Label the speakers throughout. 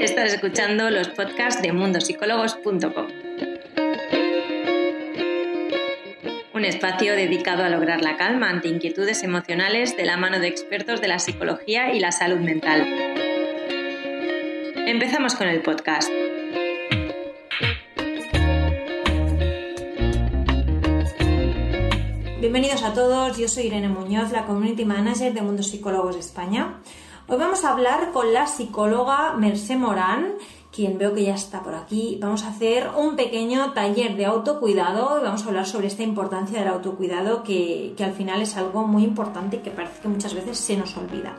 Speaker 1: Estás escuchando los podcasts de mundosicólogos.com. Un espacio dedicado a lograr la calma ante inquietudes emocionales de la mano de expertos de la psicología y la salud mental. Empezamos con el podcast.
Speaker 2: Bienvenidos a todos, yo soy Irene Muñoz, la Community Manager de Mundo Psicólogos España. Hoy vamos a hablar con la psicóloga Mercé Morán, quien veo que ya está por aquí. Vamos a hacer un pequeño taller de autocuidado y vamos a hablar sobre esta importancia del autocuidado que, que al final es algo muy importante y que parece que muchas veces se nos olvida.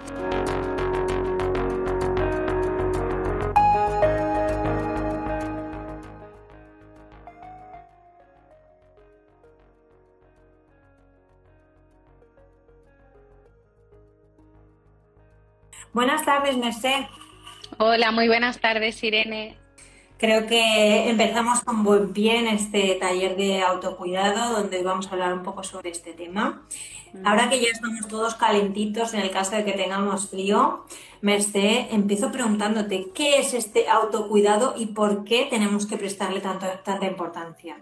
Speaker 2: Buenas tardes, Merced.
Speaker 3: Hola, muy buenas tardes, Irene.
Speaker 2: Creo que empezamos con buen pie en este taller de autocuidado, donde vamos a hablar un poco sobre este tema. Ahora que ya estamos todos calentitos, en el caso de que tengamos frío, Merced, empiezo preguntándote qué es este autocuidado y por qué tenemos que prestarle tanto, tanta importancia.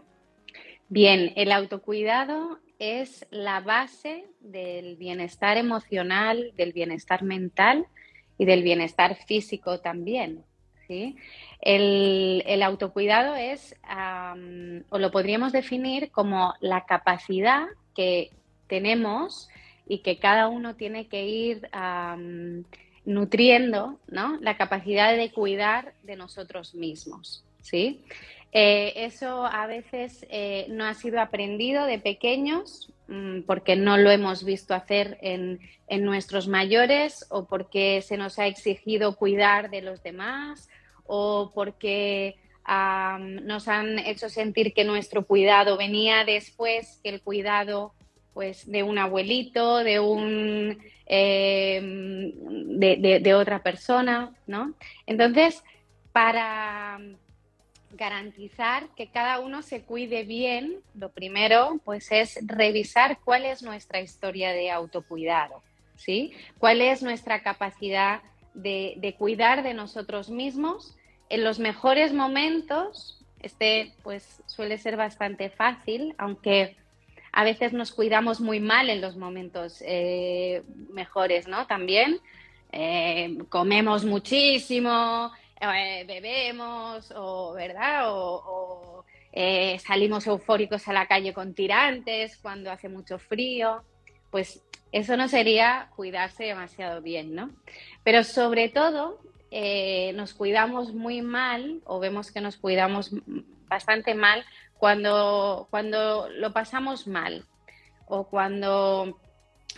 Speaker 3: Bien, el autocuidado es la base del bienestar emocional, del bienestar mental y del bienestar físico también. ¿sí? El, autocuidado es, o lo podríamos definir como la capacidad que tenemos y que cada uno tiene que ir nutriendo, ¿no? La capacidad de cuidar de nosotros mismos, ¿sí? Eh, eso a veces eh, no ha sido aprendido de pequeños porque no lo hemos visto hacer en, nuestros mayores o porque se nos ha exigido cuidar de los demás o porque nos han hecho sentir que nuestro cuidado venía después que el cuidado pues de un abuelito, de un eh, de, otra persona, ¿no? Entonces, para garantizar que cada uno se cuide bien, lo primero pues es revisar cuál es nuestra historia de autocuidado, ¿sí? ¿Cuál es nuestra capacidad de, cuidar de nosotros mismos en los mejores momentos? Este pues suele ser bastante fácil, aunque a veces nos cuidamos muy mal en los momentos eh, mejores, ¿no? También eh, comemos muchísimo, eh, bebemos o, ¿verdad? O, eh, salimos eufóricos a la calle con tirantes cuando hace mucho frío, pues eso no sería cuidarse demasiado bien, ¿no? Pero sobre todo eh, nos cuidamos muy mal o vemos que nos cuidamos bastante mal cuando, cuando lo pasamos mal o cuando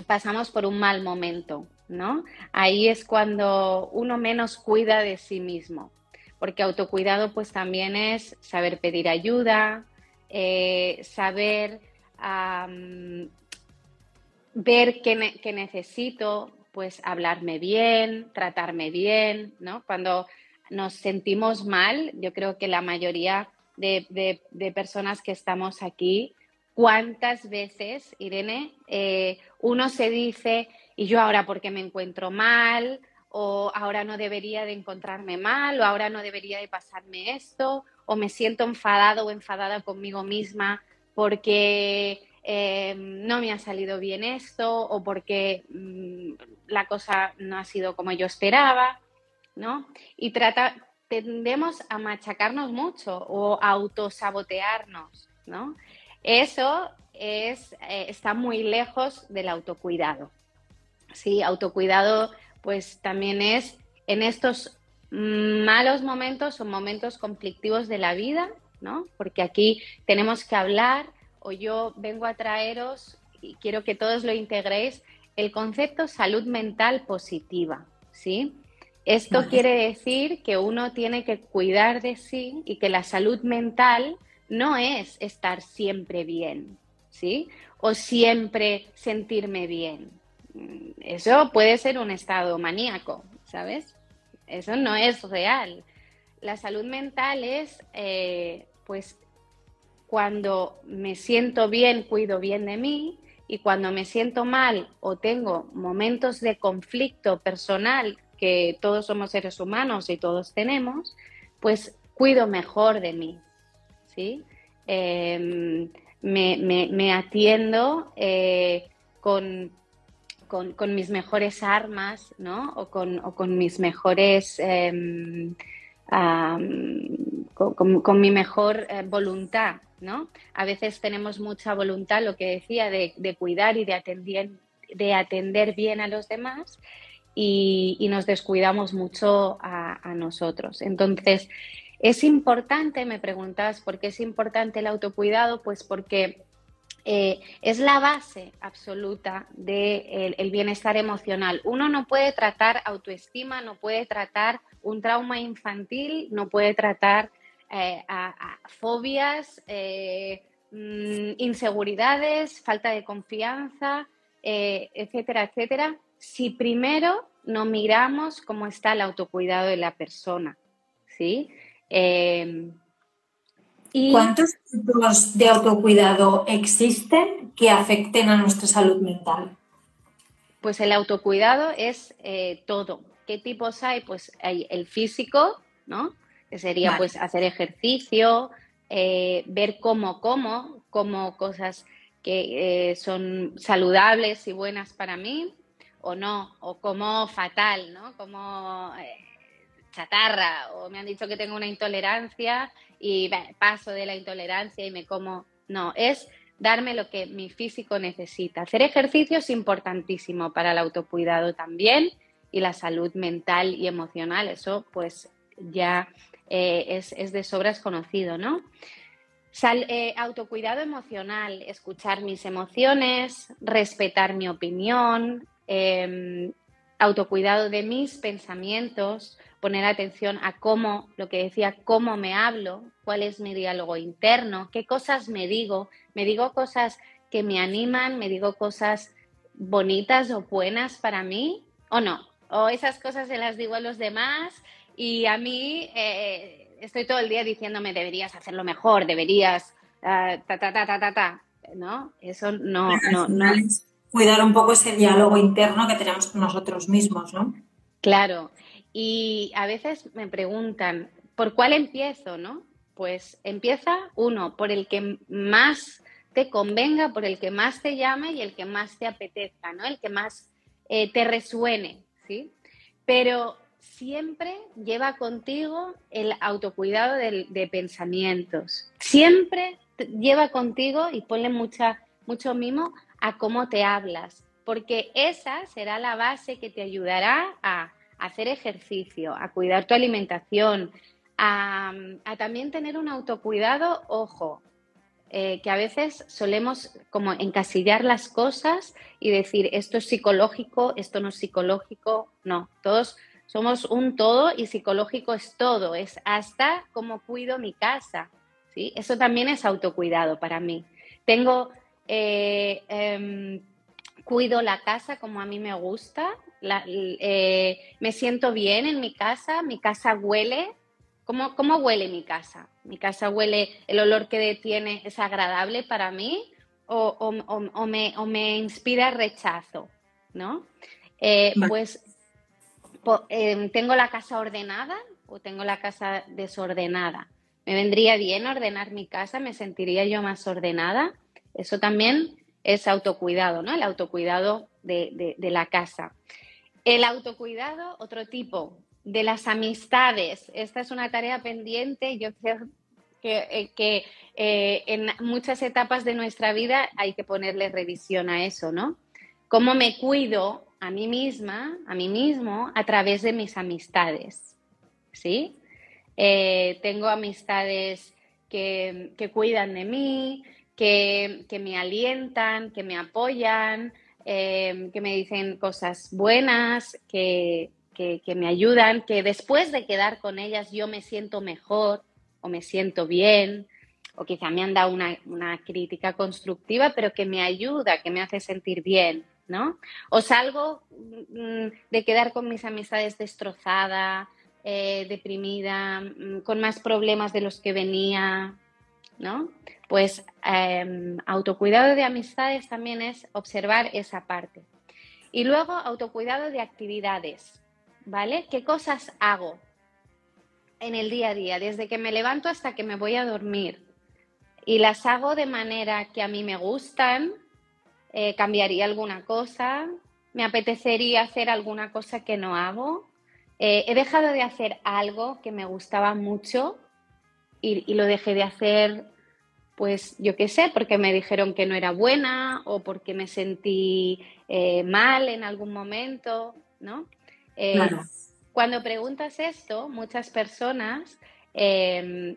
Speaker 3: pasamos por un mal momento. ¿No? Ahí es cuando uno menos cuida de sí mismo, porque autocuidado pues también es saber pedir ayuda, eh, saber ver qué, necesito, pues hablarme bien, tratarme bien. Cuando nos sentimos mal, yo creo que la mayoría de, personas que estamos aquí, ¿cuántas veces, Irene, eh, uno se dice, y yo ahora porque me encuentro mal, o ahora no debería de encontrarme mal, o ahora no debería de pasarme esto, o me siento enfadado o enfadada conmigo misma porque eh, no me ha salido bien esto, o porque mm, la cosa no ha sido como yo esperaba, ¿no? Y trata, tendemos a machacarnos mucho o a autosabotearnos, ¿no? Eso es, eh, está muy lejos del autocuidado. Sí, autocuidado pues también es en estos malos momentos o momentos conflictivos de la vida, ¿no? Porque aquí tenemos que hablar o yo vengo a traeros y quiero que todos lo integréis el concepto salud mental positiva, ¿sí? Esto quiere decir que uno tiene que cuidar de sí y que la salud mental no es estar siempre bien, ¿sí? O siempre sentirme bien eso puede ser un estado maníaco, ¿sabes? Eso no es real. La salud mental es, eh, pues, cuando me siento bien, cuido bien de mí, y cuando me siento mal o tengo momentos de conflicto personal porque todos somos seres humanos y todos tenemos, pues cuido mejor de mí, ¿sí? Em, me, atiendo eh, con, con, mis mejores armas, ¿no? O con, mis mejores... Em, con, mi mejor eh, voluntad, ¿no? A veces tenemos mucha voluntad, lo que decía, de, cuidar y de atender, de atender bien a los demás y, nos descuidamos mucho a, nosotros. Entonces, es importante, me preguntas, ¿por qué es importante el autocuidado? Pues porque eh, es la base absoluta del bienestar emocional. Uno no puede tratar autoestima, no puede tratar un trauma infantil, no puede tratar eh, fobias, eh, mm, inseguridades, falta de confianza, etcétera, etcétera, si primero no miramos cómo está el autocuidado de la persona. ¿sí?
Speaker 2: ¿Cuántos tipos de autocuidado existen que afecten a nuestra salud mental?
Speaker 3: Pues el autocuidado es eh, todo. ¿Qué tipos hay? Pues hay el físico, ¿no? Que sería pues hacer ejercicio, eh, ver cómo como, como cosas que eh, son saludables y buenas para mí o no, o como fatal, ¿no? Como chatarra o me han dicho que tengo una intolerancia y paso de la intolerancia y me como. No, es darme lo que mi físico necesita. Hacer ejercicio es importantísimo para el autocuidado también y la salud mental y emocional. Eso pues ya eh, es, de sobras conocido, ¿no? Eh, autocuidado emocional, escuchar mis emociones, respetar mi opinión, em, autocuidado de mis pensamientos, poner atención a cómo, lo que decía, cómo me hablo, cuál es mi diálogo interno, qué cosas me digo, me digo cosas que me animan, me digo cosas bonitas o buenas para mí o no, o esas cosas se las digo a los demás y a mí eh, estoy todo el día diciéndome deberías hacerlo mejor, deberías ah, ta, ta, ta, ta, ta, ta, ¿no? Eso no, no, no.
Speaker 2: Cuidar un poco ese diálogo interno que tenemos con nosotros mismos, ¿no?
Speaker 3: Claro, y a veces me preguntan, ¿por cuál empiezo? ¿no? Pues empieza uno, por el que más te convenga, por el que más te llame y el que más te apetezca, ¿no? El que más eh, te resuene, ¿sí? Pero siempre lleva contigo el autocuidado de, pensamientos. Siempre lleva contigo y ponle mucha, mucho mimo a cómo te hablas, porque esa será la base que te ayudará a hacer ejercicio, a cuidar tu alimentación, a, también tener un autocuidado, ojo, eh, que a veces solemos como encasillar las cosas y decir esto es psicológico, esto no es psicológico, no, todos somos un todo y psicológico es todo, es hasta cómo cuido mi casa, ¿sí? Eso también es autocuidado para mí. Tengo, eh, em, cuido la casa como a mí me gusta, eh, me siento bien en mi casa, mi casa huele. ¿Cómo, ¿Cómo huele mi casa? ¿Mi casa huele, el olor que tiene es agradable para mí o, o, me, o me, inspira rechazo? ¿no? Eh, pues em, tengo la casa ordenada o tengo la casa desordenada. ¿Me vendría bien ordenar mi casa? ¿Me sentiría yo más ordenada? Eso también es autocuidado, ¿no? El autocuidado de, de la casa. El autocuidado, otro tipo, de las amistades. Esta es una tarea pendiente. Yo creo que, eh, eh, en muchas etapas de nuestra vida hay que ponerle revisión a eso, ¿no? ¿Cómo me cuido a mí misma, a mí mismo, a través de mis amistades? ¿Sí? Eh, tengo amistades que, cuidan de mí, que, que me alientan, que me apoyan, Em, que me dicen cosas buenas, que, me ayudan, que después de quedar con ellas yo me siento mejor o me siento bien, o quizá me han dado una, crítica constructiva, pero que me ayuda, que me hace sentir bien, ¿no? O salgo mm, de quedar con mis amistades destrozada, eh, deprimida, mm, con más problemas de los que venía, ¿no? Pues em, autocuidado de amistades también es observar esa parte. Y luego autocuidado de actividades. ¿vale? ¿Qué cosas hago en el día a día, desde que me levanto hasta que me voy a dormir? Y las hago de manera que a mí me gustan, eh, cambiaría alguna cosa, me apetecería hacer alguna cosa que no hago. Eh, he dejado de hacer algo que me gustaba mucho y, lo dejé de hacer, pues yo qué sé, porque me dijeron que no era buena o porque me sentí eh, mal en algún momento, ¿no? Cuando preguntas esto, muchas personas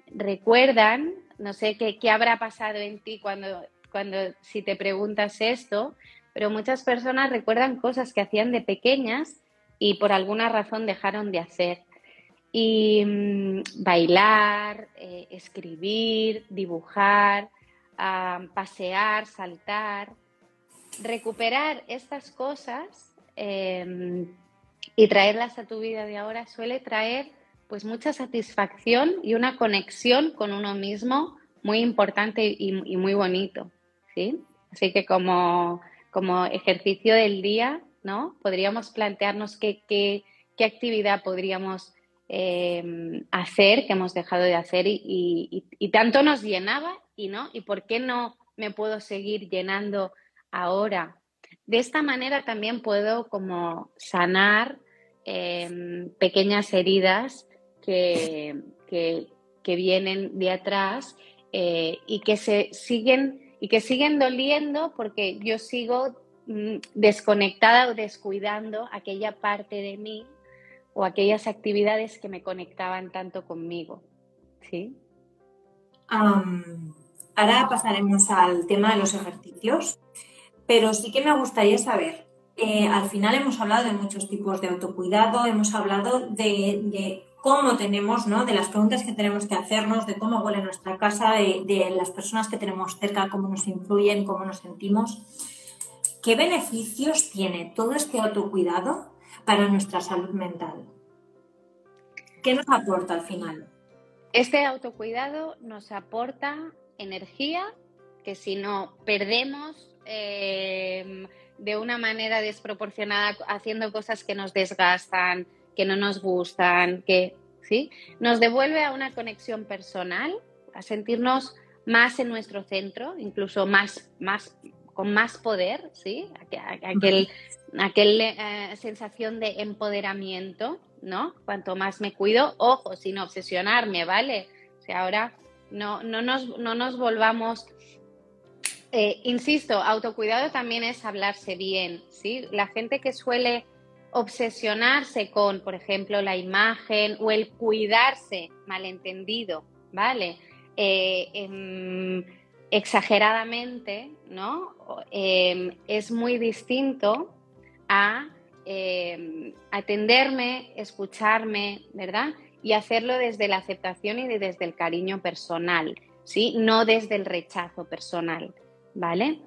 Speaker 3: recuerdan, no sé qué, qué habrá pasado en ti cuando cuando si te preguntas esto, pero muchas personas recuerdan cosas que hacían de pequeñas y por alguna razón dejaron de hacer. Y mm, bailar, eh, escribir, dibujar, pasear, saltar, recuperar estas cosas em, y traerlas a tu vida de ahora suele traer pues mucha satisfacción y una conexión con uno mismo muy importante y muy bonito. ¿sí? Así que como, ejercicio del día, ¿no? Podríamos plantearnos qué, actividad podríamos em, hacer, que hemos dejado de hacer y, tanto nos llenaba y no, y por qué no me puedo seguir llenando ahora. De esta manera también puedo como sanar em, pequeñas heridas que, vienen de atrás eh, y que se siguen y que siguen doliendo porque yo sigo mm, desconectada o descuidando aquella parte de mí o aquellas actividades que me conectaban tanto conmigo. ¿Sí?
Speaker 2: ahora pasaremos al tema de los ejercicios, pero sí que me gustaría saber, eh, al final hemos hablado de muchos tipos de autocuidado, hemos hablado de cómo tenemos, ¿no? De las preguntas que tenemos que hacernos, de cómo huele nuestra casa, de, las personas que tenemos cerca, cómo nos influyen, cómo nos sentimos. ¿Qué beneficios tiene todo este autocuidado para nuestra salud mental? ¿Qué nos aporta al final?
Speaker 3: Este autocuidado nos aporta energía que si no perdemos eh, de una manera desproporcionada haciendo cosas que nos desgastan, que no nos gustan, que ¿sí? nos devuelve a una conexión personal, a sentirnos más en nuestro centro, incluso más, más con más poder, ¿sí? Aquel, aquel eh, sensación de empoderamiento, ¿no? Cuanto más me cuido, ojo, sin obsesionarme, ¿vale? O sea, ahora no, no, nos, no nos volvamos eh, insisto, autocuidado también es hablarse bien, ¿sí? La gente que suele obsesionarse con, por ejemplo, la imagen o el cuidarse malentendido, ¿vale? Eh, em, exageradamente, ¿no? Em, es muy distinto a em, atenderme, escucharme, ¿verdad? Y hacerlo desde la aceptación y desde el cariño personal, ¿sí? No desde el rechazo personal, ¿vale?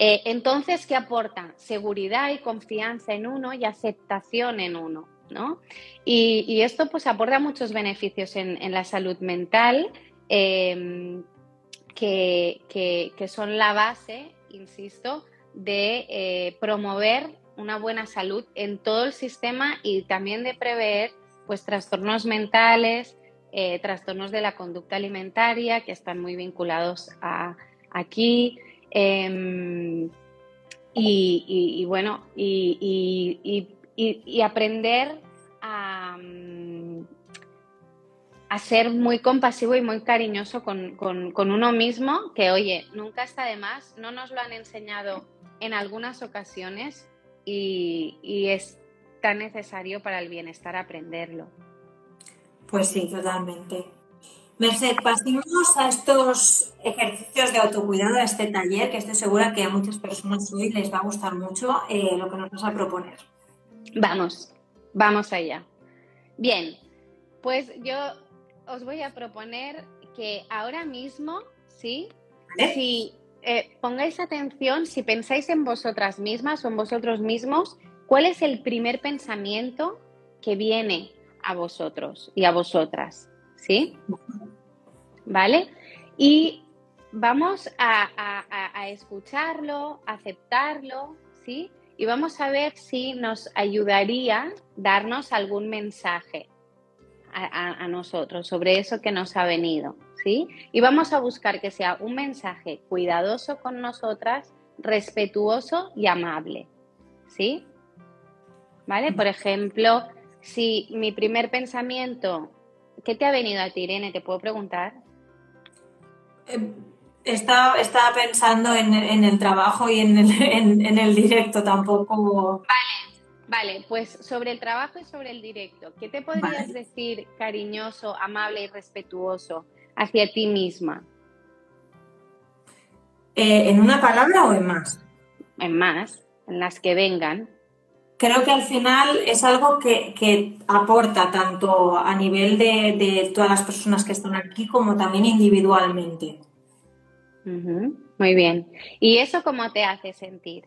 Speaker 3: Eh, entonces, ¿qué aporta? Seguridad y confianza en uno y aceptación en uno, ¿no? Y, esto pues aporta muchos beneficios en, la salud mental em, que, son la base, insisto, de eh, promover una buena salud en todo el sistema y también de prever pues trastornos mentales, eh, trastornos de la conducta alimentaria que están muy vinculados a aquí, Em, y, bueno, y, aprender a, a, ser muy compasivo y muy cariñoso con, uno mismo, que oye, nunca está de más, no nos lo han enseñado en algunas ocasiones y, y es tan necesario para el bienestar aprenderlo.
Speaker 2: Pues sí, totalmente. Merced, pasemos a estos ejercicios de autocuidado, a este taller, que estoy segura que a muchas personas hoy les va a gustar mucho eh, lo que nos vas a proponer.
Speaker 3: Vamos, vamos allá. Bien, pues yo os voy a proponer que ahora mismo, ¿sí? Si eh, pongáis atención, si pensáis en vosotras mismas o en vosotros mismos, ¿cuál es el primer pensamiento que viene a vosotros y a vosotras? ¿Sí? ¿vale? Y vamos a, escucharlo, aceptarlo, ¿sí? y vamos a ver si nos ayudaría darnos algún mensaje a, nosotros sobre eso que nos ha venido, ¿sí? Y vamos a buscar que sea un mensaje cuidadoso con nosotras, respetuoso y amable, ¿sí? ¿Vale? Por ejemplo, si mi primer pensamiento, ¿qué te ha venido a ti, Irene? ¿Te puedo preguntar?
Speaker 2: Eh, estaba, estaba pensando en, el trabajo y en el, en el directo tampoco.
Speaker 3: Vale, Vale, pues sobre el trabajo y sobre el directo, ¿qué te podrías decir cariñoso, amable y respetuoso hacia ti misma?
Speaker 2: Eh, ¿En una palabra o en más?
Speaker 3: En más, en las que vengan.
Speaker 2: Creo que al final es algo que, aporta tanto a nivel de, todas las personas que están aquí como también individualmente.
Speaker 3: Muy bien. ¿Y eso cómo te hace sentir?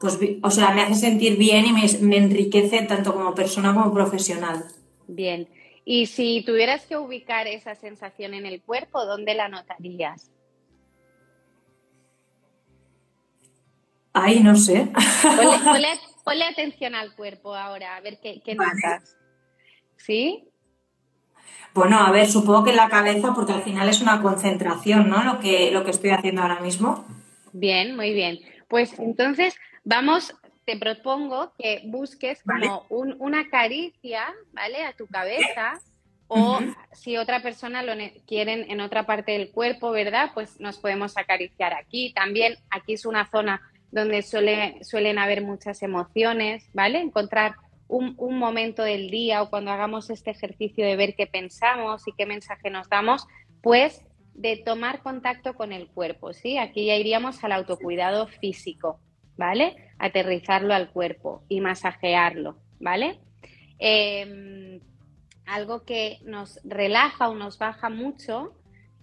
Speaker 2: Pues, o sea, me hace sentir bien y me, enriquece tanto como persona como profesional.
Speaker 3: Bien. Y si tuvieras que ubicar esa sensación en el cuerpo, ¿dónde la notarías?
Speaker 2: Ay, no sé.
Speaker 3: Ponle, atención al cuerpo ahora, a ver qué, notas. ¿Sí?
Speaker 2: Bueno, a ver, supongo que en la cabeza, porque al final es una concentración, ¿no? Lo que, lo que estoy haciendo ahora mismo.
Speaker 3: Bien, muy bien. Pues entonces Vamos, te propongo que busques como una caricia, ¿vale? A tu cabeza. O si otra persona lo quieren en otra parte del cuerpo, ¿verdad? Pues nos podemos acariciar aquí. También aquí es una zona donde suele, suelen haber muchas emociones, ¿vale? Encontrar un, un, momento del día o cuando hagamos este ejercicio de ver qué pensamos y qué mensaje nos damos, pues de tomar contacto con el cuerpo, ¿sí? Aquí ya iríamos al autocuidado físico. ¿Vale? Aterrizarlo al cuerpo y masajearlo, ¿vale? Em, algo que nos relaja o nos baja mucho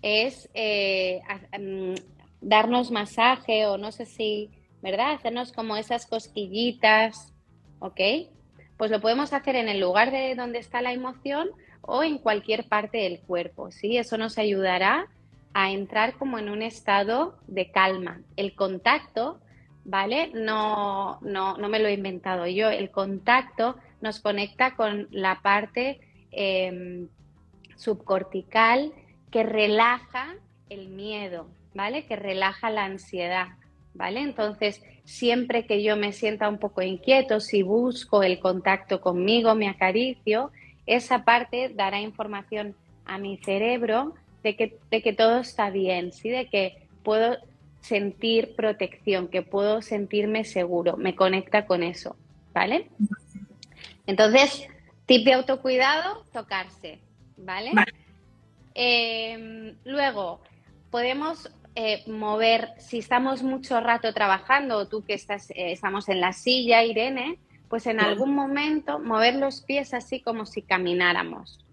Speaker 3: es eh, em, darnos masaje o no sé si, ¿verdad? Hacernos como esas cosquillitas, ¿ok? Pues lo podemos hacer en el lugar de donde está la emoción o en cualquier parte del cuerpo, ¿sí? Eso nos ayudará a entrar como en un estado de calma. El contacto ¿vale? No, no, no me lo he inventado yo. El contacto nos conecta con la parte em, subcortical que relaja el miedo, ¿vale? Que relaja la ansiedad, ¿vale? Entonces, siempre que yo me sienta un poco inquieto, si busco el contacto conmigo, me acaricio, esa parte dará información a mi cerebro de que, de que todo está bien, ¿sí? De que puedo sentir protección, que puedo sentirme seguro, me conecta con eso, ¿vale? Entonces, tip de autocuidado, tocarse, ¿vale? Em, luego, podemos eh, mover, si estamos mucho rato trabajando, o tú que estás, eh, estamos en la silla, Irene, pues en algún momento mover los pies así como si camináramos.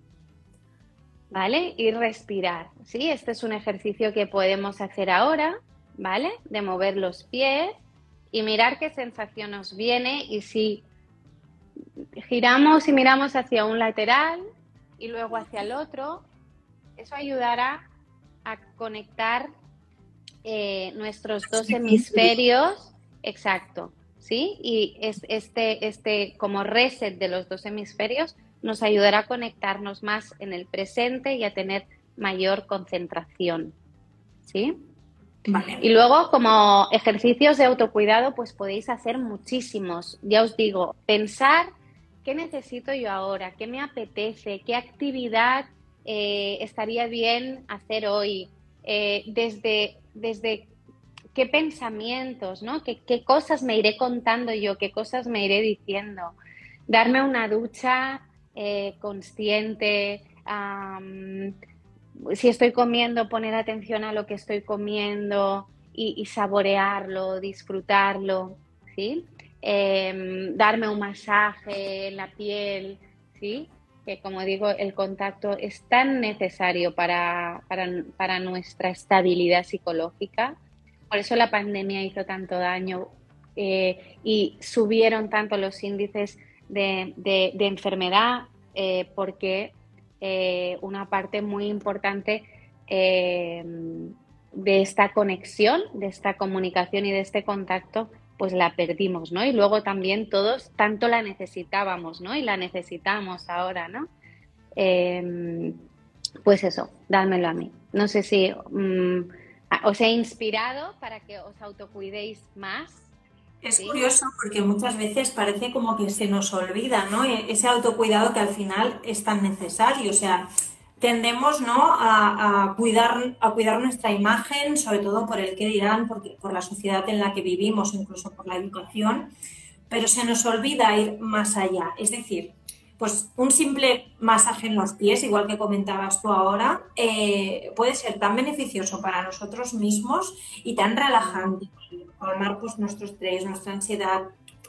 Speaker 3: ¿Vale? Y respirar. ¿sí? Este es un ejercicio que podemos hacer ahora. ¿Vale? De mover los pies y mirar qué sensación nos viene y si giramos y miramos hacia un lateral y luego hacia el otro, eso ayudará a conectar eh, nuestros dos hemisferios, exacto, ¿sí? Y es, este, este como reset de los dos hemisferios nos ayudará a conectarnos más en el presente y a tener mayor concentración, ¿sí? Y luego, como ejercicios de autocuidado, pues podéis hacer muchísimos. Ya os digo, pensar qué necesito yo ahora, qué me apetece, qué actividad eh, estaría bien hacer hoy, eh, desde, desde qué pensamientos, ¿no? ¿Qué, ¿Qué, cosas me iré contando yo, qué cosas me iré diciendo. Darme una ducha eh, consciente si estoy comiendo, poner atención a lo que estoy comiendo y, saborearlo, disfrutarlo, ¿sí? Em, darme un masaje en la piel, ¿sí? Que como digo, el contacto es tan necesario para, nuestra estabilidad psicológica. Por eso la pandemia hizo tanto daño eh, y subieron tanto los índices de, enfermedad eh, porque eh, una parte muy importante eh, de esta conexión, de esta comunicación y de este contacto pues la perdimos, ¿no? Y luego también todos tanto la necesitábamos, ¿no? Y la necesitamos ahora, ¿no? Em, pues eso, dádmelo a mí. No sé si mm, os he inspirado para que os autocuidéis más.
Speaker 2: Es curioso porque muchas veces parece como que se nos olvida, ¿no? E-, ese autocuidado que al final es tan necesario. O sea, tendemos ¿no? a, cuidar, a cuidar nuestra imagen, sobre todo por el que dirán, por la sociedad en la que vivimos, incluso por la educación, pero se nos olvida ir más allá. Es decir, pues un simple masaje en los pies, igual que comentabas tú ahora, eh, puede ser tan beneficioso para nosotros mismos y tan relajante, calmar pues, nuestro estrés, nuestra ansiedad,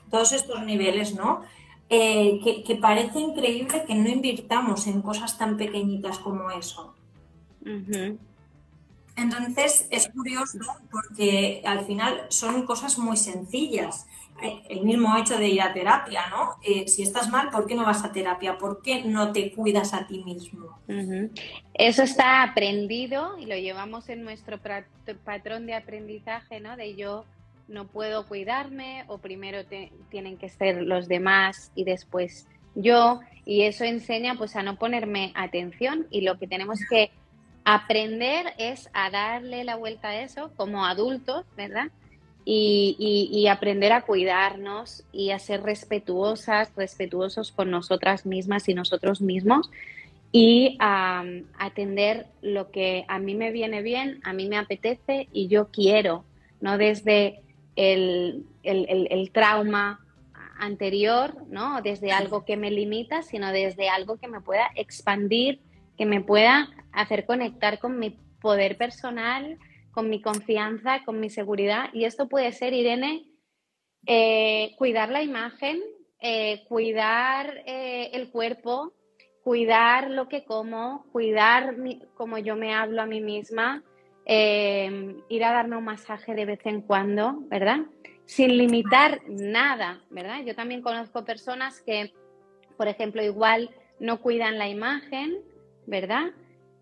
Speaker 2: todos estos niveles, ¿no? Eh, que, parece increíble que no invirtamos en cosas tan pequeñitas como eso. Entonces es curioso porque al final son cosas muy sencillas. El mismo hecho de ir a terapia, ¿no? Eh, si estás mal, ¿por qué no vas a terapia? ¿Por qué no te cuidas a ti mismo?
Speaker 3: Eso está aprendido y lo llevamos en nuestro patrón de aprendizaje, ¿no? De yo no puedo cuidarme o primero tienen que ser los demás y después yo y eso enseña pues a no ponerme atención y lo que tenemos que aprender es a darle la vuelta a eso como adultos, ¿verdad? Y, aprender a cuidarnos y a ser respetuosas, respetuosos con nosotras mismas y nosotros mismos y atender lo que a mí me viene bien, a mí me apetece y yo quiero, no desde el, trauma anterior, ¿no? Desde algo que me limita, sino desde algo que me pueda expandir, que me pueda hacer conectar con mi poder personal, con mi confianza, con mi seguridad. Y esto puede ser, Irene, eh, cuidar la imagen, eh, cuidar eh, el cuerpo, cuidar lo que como, cuidar como yo me hablo a mí misma, Em, ir a darme un masaje de vez en cuando, ¿verdad? Sin limitar nada, ¿verdad? Yo también conozco personas que, por ejemplo, igual no cuidan la imagen, ¿verdad?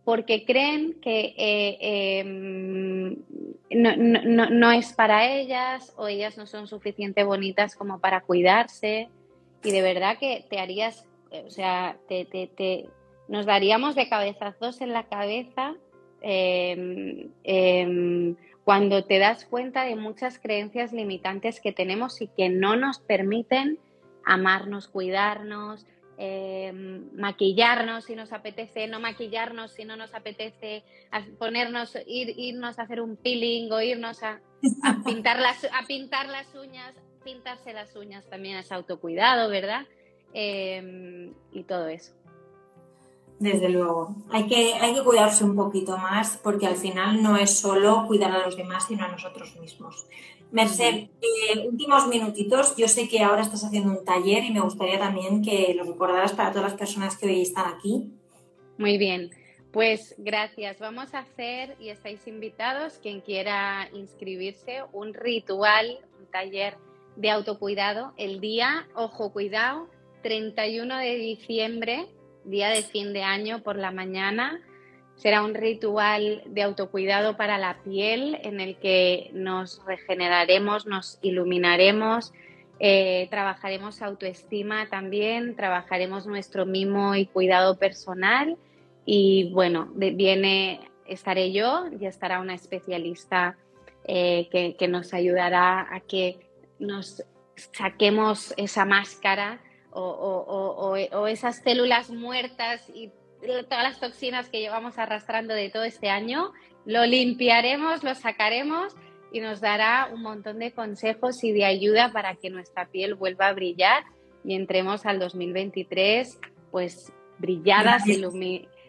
Speaker 3: Porque creen que eh, em, no, es para ellas o ellas no son suficientemente bonitas como para cuidarse. Y de verdad que te harías, o sea, te, nos daríamos de cabezazos en la cabeza Em, em, cuando te das cuenta de muchas creencias limitantes que tenemos y que no nos permiten amarnos, cuidarnos, em, maquillarnos si nos apetece, no maquillarnos si no nos apetece, ponernos, ir, irnos a hacer un peeling o irnos a, pintar, las, a pintar las uñas, pintarse las uñas también es autocuidado, ¿verdad? y todo eso.
Speaker 2: Desde luego. Hay que, hay que cuidarse un poquito más porque al final no es solo cuidar a los demás, sino a nosotros mismos. Merced, eh, últimos minutitos. Yo sé que ahora estás haciendo un taller y me gustaría también que lo recordaras para todas las personas que hoy están aquí.
Speaker 3: Muy bien. Pues gracias. Vamos a hacer, y estáis invitados, quien quiera inscribirse, un ritual, un taller de autocuidado el día, ojo, cuidado, 31 de diciembre día de fin de año por la mañana. Será un ritual de autocuidado para la piel en el que nos regeneraremos, nos iluminaremos, eh, trabajaremos autoestima también, trabajaremos nuestro mimo y cuidado personal y bueno, viene, estaré yo y estará una especialista eh, que nos ayudará a que nos saquemos esa máscara o, esas células muertas y todas las toxinas que llevamos arrastrando de todo este año, lo limpiaremos, lo sacaremos y nos dará un montón de consejos y de ayuda para que nuestra piel vuelva a brillar y entremos al 2023 pues brilladas,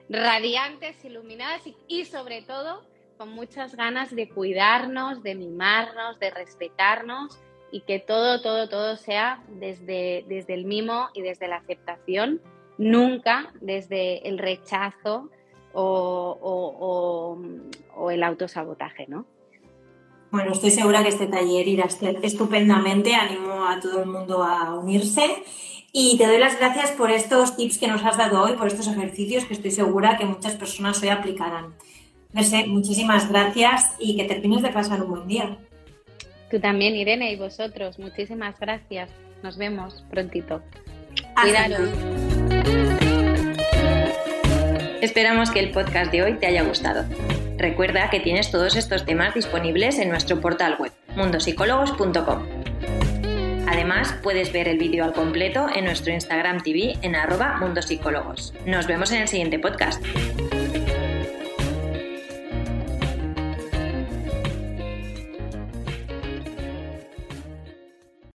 Speaker 3: radiantes, iluminadas y sobre todo con muchas ganas de cuidarnos, de mimarnos, de respetarnos y que todo, todo, todo sea desde, desde el mimo y desde la aceptación, nunca desde el rechazo o, el autosabotaje, ¿no?
Speaker 2: Bueno, estoy segura que este taller irá estupendamente. Animo a todo el mundo a unirse. Y te doy las gracias por estos tips que nos has dado hoy, por estos ejercicios que estoy segura que muchas personas hoy aplicarán. sé muchísimas gracias y que termines de pasar un buen día.
Speaker 3: Tú también, Irene, y vosotros. Muchísimas gracias. Nos vemos prontito.
Speaker 2: Cuidaros.
Speaker 1: Esperamos que el podcast de hoy te haya gustado. Recuerda que tienes todos estos temas disponibles en nuestro portal web, mundosicólogos.com. Además, puedes ver el vídeo al completo en nuestro Instagram TV en arroba mundosicólogos. Nos vemos en el siguiente podcast.